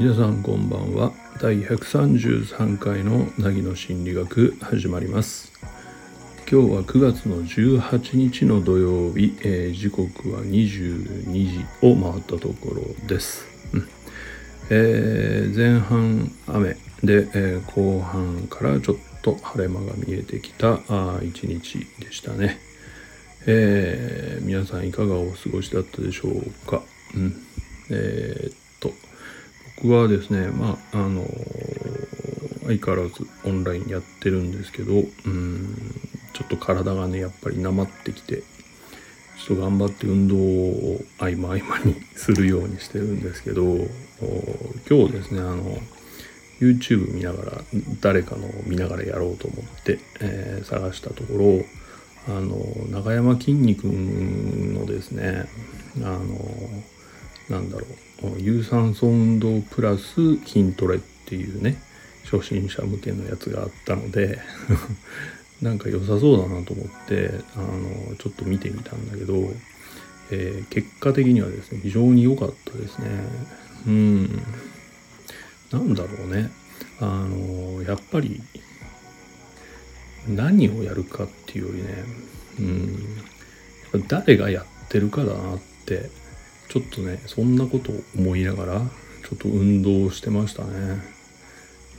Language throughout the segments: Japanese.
皆さんこんばんは。第133回の凪の心理学始まります。今日は9月の18日の土曜日、えー、時刻は22時を回ったところです、うん。えー、前半雨。で、えー、後半からちょっと晴れ間が見えてきた一日でしたね、えー、皆さんいかがお過ごしだったでしょうか、うん、えー、っと僕はですねまああの相変わらずオンラインやってるんですけどうん。ちょっと体がねやっぱりなまってきてちょっと頑張って運動を合間合間にするようにしてるんですけど今日ですねあの YouTube 見ながら誰かの見ながらやろうと思って、えー、探したところあの永山きんに君のですねあのなんだろう有酸素運動プラス筋トレっていうね初心者向けのやつがあったので なんか良さそうだなと思ってあのちょっと見てみたんだけど、えー、結果的にはですね非常に良かったですね。うん。なんだろうね。あのやっぱり何をやるかっていうよりねうん誰がやってるかだなってちょっとねそんなことを思いながらちょっと運動してましたね。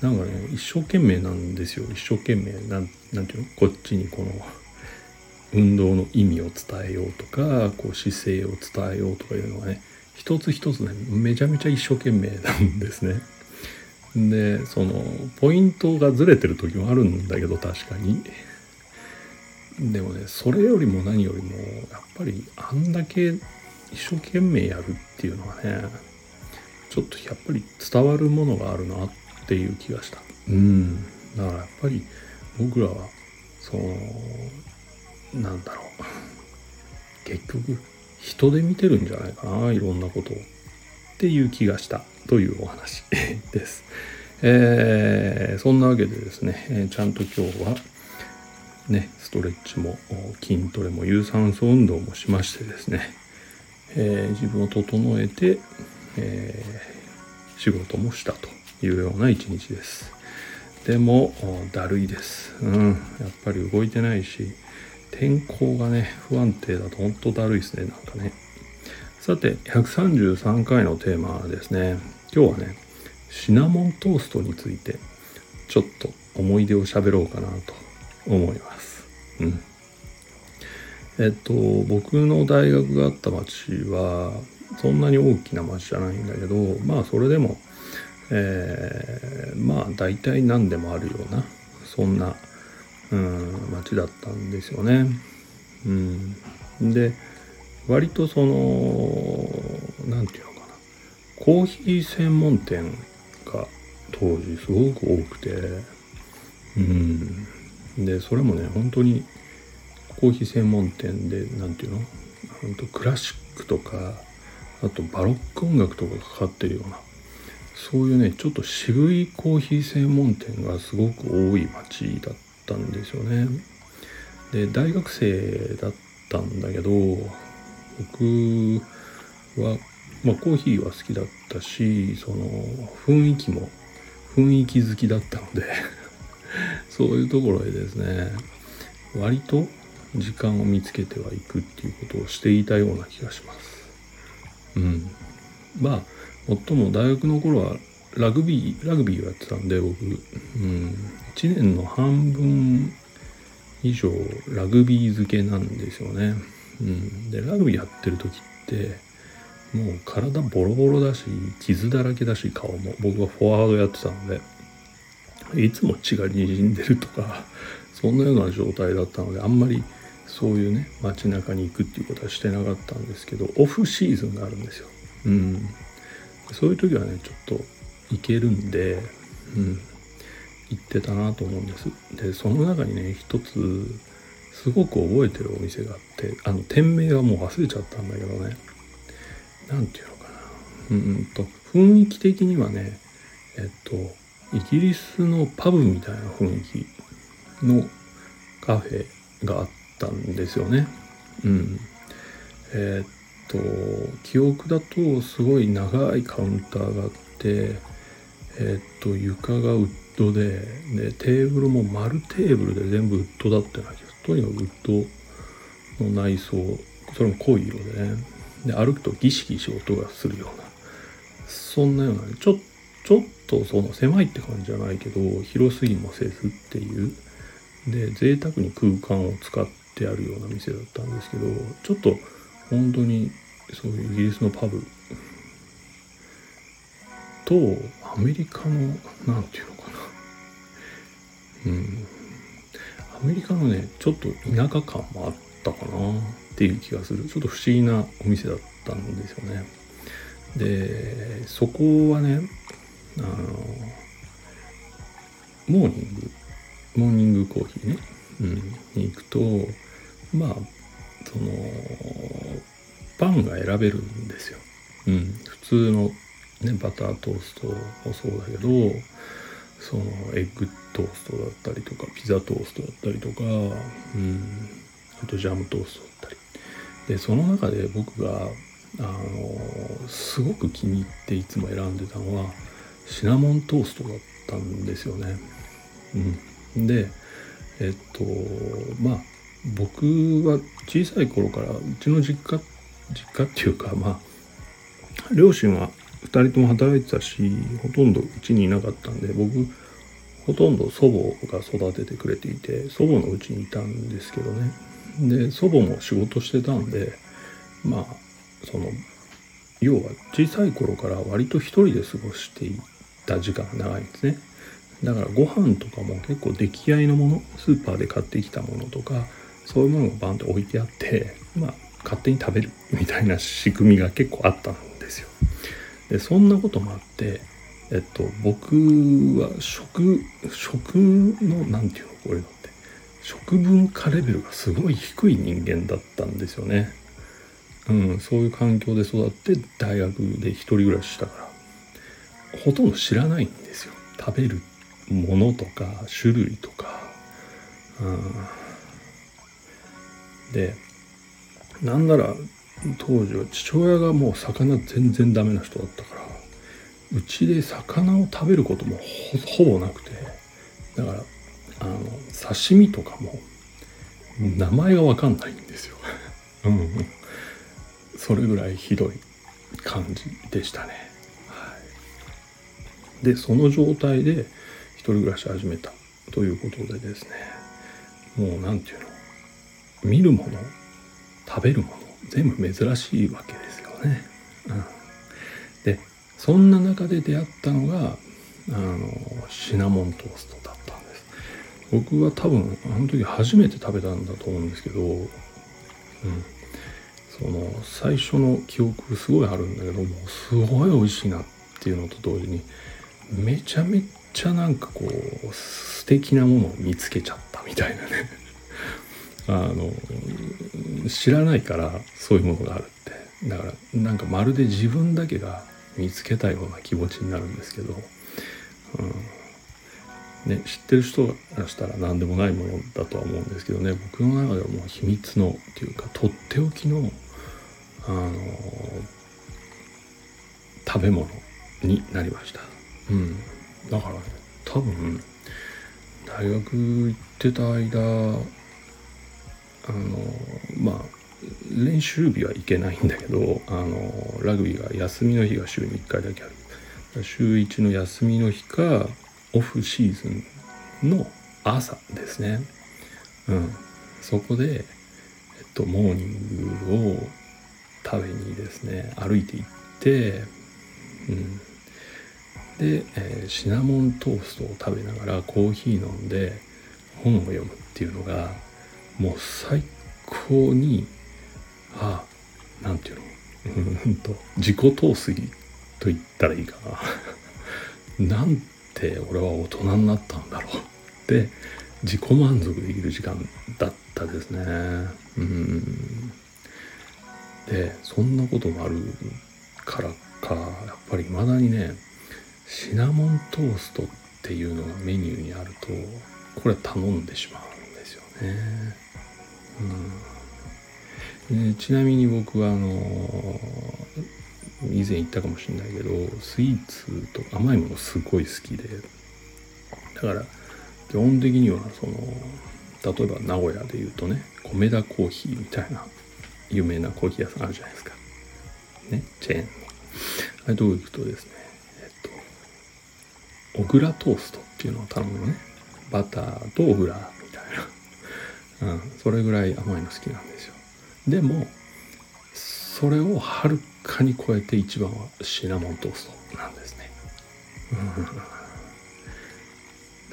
なんかね一生懸命なんですよ。一生懸命なんなんていうの？こっちにこの運動の意味を伝えようとかこう姿勢を伝えようとかいうのがね一つ一つねめちゃめちゃ一生懸命なんですね。でそのポイントがずれてる時もあるんだけど確かに。でもねそれよりも何よりもやっぱりあんだけ一生懸命やるっていうのはねちょっとやっぱり伝わるものがあるなっていう気がした。うん。だからやっぱり僕らはそのなんだろう。結局人で見てるんじゃないかないろんなことを。っていう気がしたというお話 です。えー、そんなわけでですね、えちゃんと今日はねストレッチも筋トレも有酸素運動もしましてですねえー、自分を整えて、えー、仕事もしたというような一日です。でも、だるいです。うん、やっぱり動いてないし、天候がね、不安定だと本当だるいですね、なんかね。さて、133回のテーマですね、今日はね、シナモントーストについて、ちょっと思い出を喋ろうかなと思います。うん。えっと僕の大学があった町はそんなに大きな町じゃないんだけどまあそれでも、えー、まあ大体何でもあるようなそんな、うん、町だったんですよね。うん、で割とその何て言うのかな。コーヒー専門店が当時すごく多くて。うん。でそれもね本当にコーヒー専門店で何て言うの？本当クラシックとかあとバロック音楽とかかかってるような。そういうねちょっと渋いコーヒー専門店がすごく多い街だったんですよね。で大学生だったんだけど僕は、まあ、コーヒーは好きだったしその雰囲気も雰囲気好きだったので そういうところでですね割と時間を見つけてはいくっていうことをしていたような気がします。うん。まあ、もっとも大学の頃はラグビー、ラグビーをやってたんで僕、うん、1年の半分以上ラグビー漬けなんですよね。うん。で、ラグビーやってる時って、もう体ボロボロだし、傷だらけだし、顔も。僕はフォワードやってたので、いつも血が滲んでるとか、そんなような状態だったので、あんまりそういうね街中に行くっていうことはしてなかったんですけどオフシーズンがあるんですよ。うん、そういう時はねちょっと行けるんで、うん、行ってたなと思うんです。でその中にね一つすごく覚えてるお店があってあの店名はもう忘れちゃったんだけどね。何て言うのかな。うんと雰囲気的にはねえっとイギリスのパブみたいな雰囲気のカフェがあったんですよね。うん。え、っと記憶だとすごい長いカウンターがあってえ、っと床がウッドででテーブルも丸テーブルで全部ウッドだったような気がとにかくウッドの内装それも濃い色でね。で歩くとギシギシ音がするような。そんなような、ちょちょっとその狭いって感じじゃないけど広すぎもせずっていう。で贅沢に空間を使ってあるような店だったんですけどちょっと本当にそういうイギリスのパブ。とアメリカの何て言うのかな。うん。アメリカのねちょっと田舎感もあったかなっていう気がする。ちょっと不思議なお店だったんですよね。でそこはねあのモーニングモーニングコーヒーね、うん、に行くとまあそのパンが選べるんですよ、うん、普通の、ね、バタートーストもそうだけどそのエッグトーストだったりとかピザトーストだったりとか、うん、あとジャムトーストだったりでその中で僕があのすごく気に入っていつも選んでたのはシナモントーストだったんですよね。うん、でえっとまあ僕は小さい頃からうちの実家実家っていうかまあ両親は2人とも働いてたしほとんどうちにいなかったんで僕ほとんど祖母が育ててくれていて祖母のうちにいたんですけどね。で祖母も仕事してたんでまあその要は小さい頃から割と一人で過ごしていた時間が長いんですね。だからご飯とかも結構出来合いのものスーパーで買ってきたものとかそういうものがバンと置いてあってまあ勝手に食べるみたいな仕組みが結構あったんですよ。でそんなこともあってえっと僕は食食の何て言うのこれのって食文化レベルがすごい低い人間だったんですよね。うん、そういう環境で育って大学で一人暮らししたから。ほとんど知らないんですよ。食べるものとか種類とか、うん、でなんなら当時は父親がもう魚全然ダメな人だったからうちで魚を食べることもほぼなくてだからあの刺身とかも名前が分かんないんですよ。うんそれぐらいひどい感じでしたね。はい、でその状態で一人暮らし始めたということでですねもう何て言うの見るもの食べるもの全部珍しいわけですよね。うん、でそんな中で出会ったのがあのシナモントーストだったんです。僕は多分あの時初めて食べたんだと思うんですけど、うん、その最初の記憶すごいあるんだけどもうすごい美味しいなっていうのと同時にめちゃめちゃなんかこう素敵なものを見つけちゃったみたいなねあの知らないからそういうものがあるって。だからなんかまるで自分だけが見つけたような気持ちになるんですけど、うん。ね、知ってる人がしたら何でもないものだとは思うんですけどね。僕の中ではもう秘密のっていうかとっておきのあの食べ物になりました。うん、だからね多分大学行ってた間あのまあ練習日は行けないんだけどあのラグビーが休みの日が週に1回だけある。週1の休みの日かオフシーズンの朝ですね。うん。そこでえっとモーニングを食べにですね歩いて行って、うん、で、えー、シナモントーストを食べながらコーヒー飲んで本を読むっていうのがもう最高にあなんていうの？うんと自己陶酔と言ったらいいかな。なんて俺は大人になったんだろうって自己満足できる時間だったですね。うん。でそんなこともあるからかやっぱり未だにねシナモントーストっていうのがメニューにあるとこれ頼んでしまう。ね。うん、でちなみに僕はあの以前言ったかもしれないけどスイーツと甘いものすごい好きで。だから基本的にはその例えば名古屋で言うとね米田コーヒーみたいな有名なコーヒー屋さんあるじゃないですか。ねチェーンの。あれどう行くとですねえっと小倉トーストっていうのを頼むのね。バターと小倉みたいなうんそれぐらい甘いの好きなんですよ。でもそれをはるかに超えて一番はシナモントーストなんですね。うん。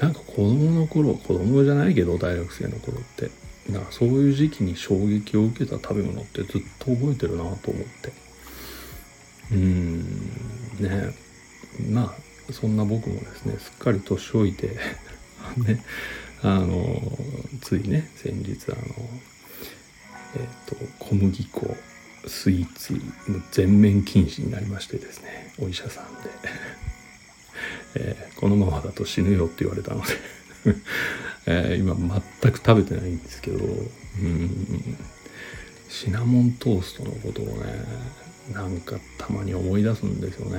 なんか子供の頃子供じゃないけど大学生の頃ってなんかそういう時期に衝撃を受けた食べ物ってずっと覚えてるなと思って。うん。ね。まあそんな僕もですねすっかり年老いて ね。あのついね先日あのえっ、ー、と小麦粉スイーツの全面禁止になりましてですねお医者さんで、えー、このままだと死ぬよって言われたので。えー、今全く食べてないんですけどうん。シナモントーストのことをねなんかたまに思い出すんですよね。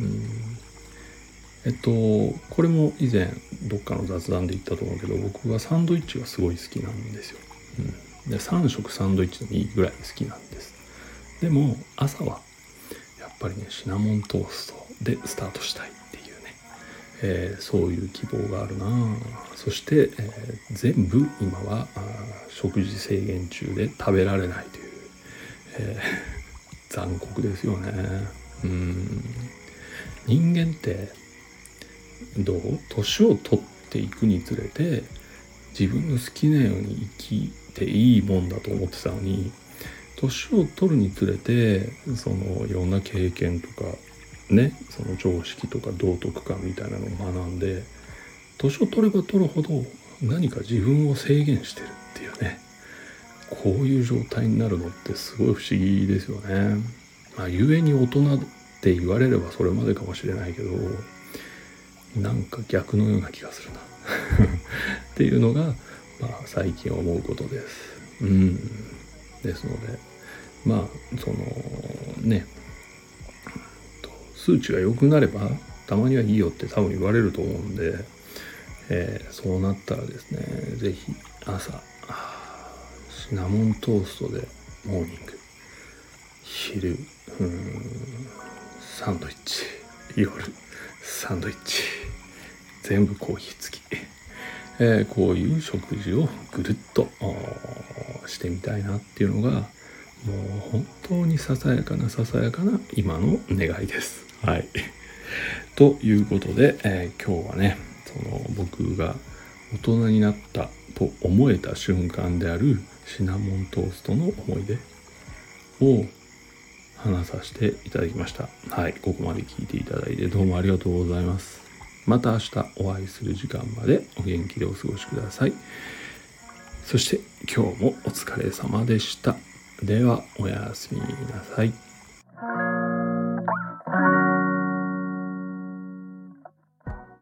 うん。えっとこれも以前どっかの雑談で言ったと思うけど僕はサンドイッチがすごい好きなんですよ。うん。で3食サンドイッチでもいいぐらい好きなんです。でも朝はやっぱりねシナモントーストでスタートしたいっていうね、えー、そういう希望があるなそして、えー、全部今は食事制限中で食べられないという、えー、残酷ですよね。うん。人間ってどう？年を取っていくにつれて自分の好きなように生きていいもんだと思ってたのに年を取るにつれてそのいろんな経験とかねその常識とか道徳観みたいなのを学んで年を取れば取るほど何か自分を制限してるっていうねこういう状態になるのってすごい不思議ですよね。まあ、故に大人って言われればそれまでかもしれないけどなんか逆のような気がするな。っていうのがまあ、最近思うことです。うん。ですので、まあ、そのね、数値が良くなれば、たまにはいいよって多分言われると思うんで、えー、そうなったらですね、是非朝、シナモントーストでモーニング、昼、うん、サンドイッチ、夜、サンドイッチ、全部コーヒー付き。えー、こういう食事をぐるっとしてみたいなっていうのがもう本当にささやかなささやかな今の願いです。はい。ということで、えー、今日はねその僕が大人になったと思えた瞬間であるシナモントーストの思い出を話させていただきました。はい。ここまで聞いていただいてどうもありがとうございます。また明日お会いする時間までお元気でお過ごしください。そして今日もお疲れ様でした。ではおやすみなさい。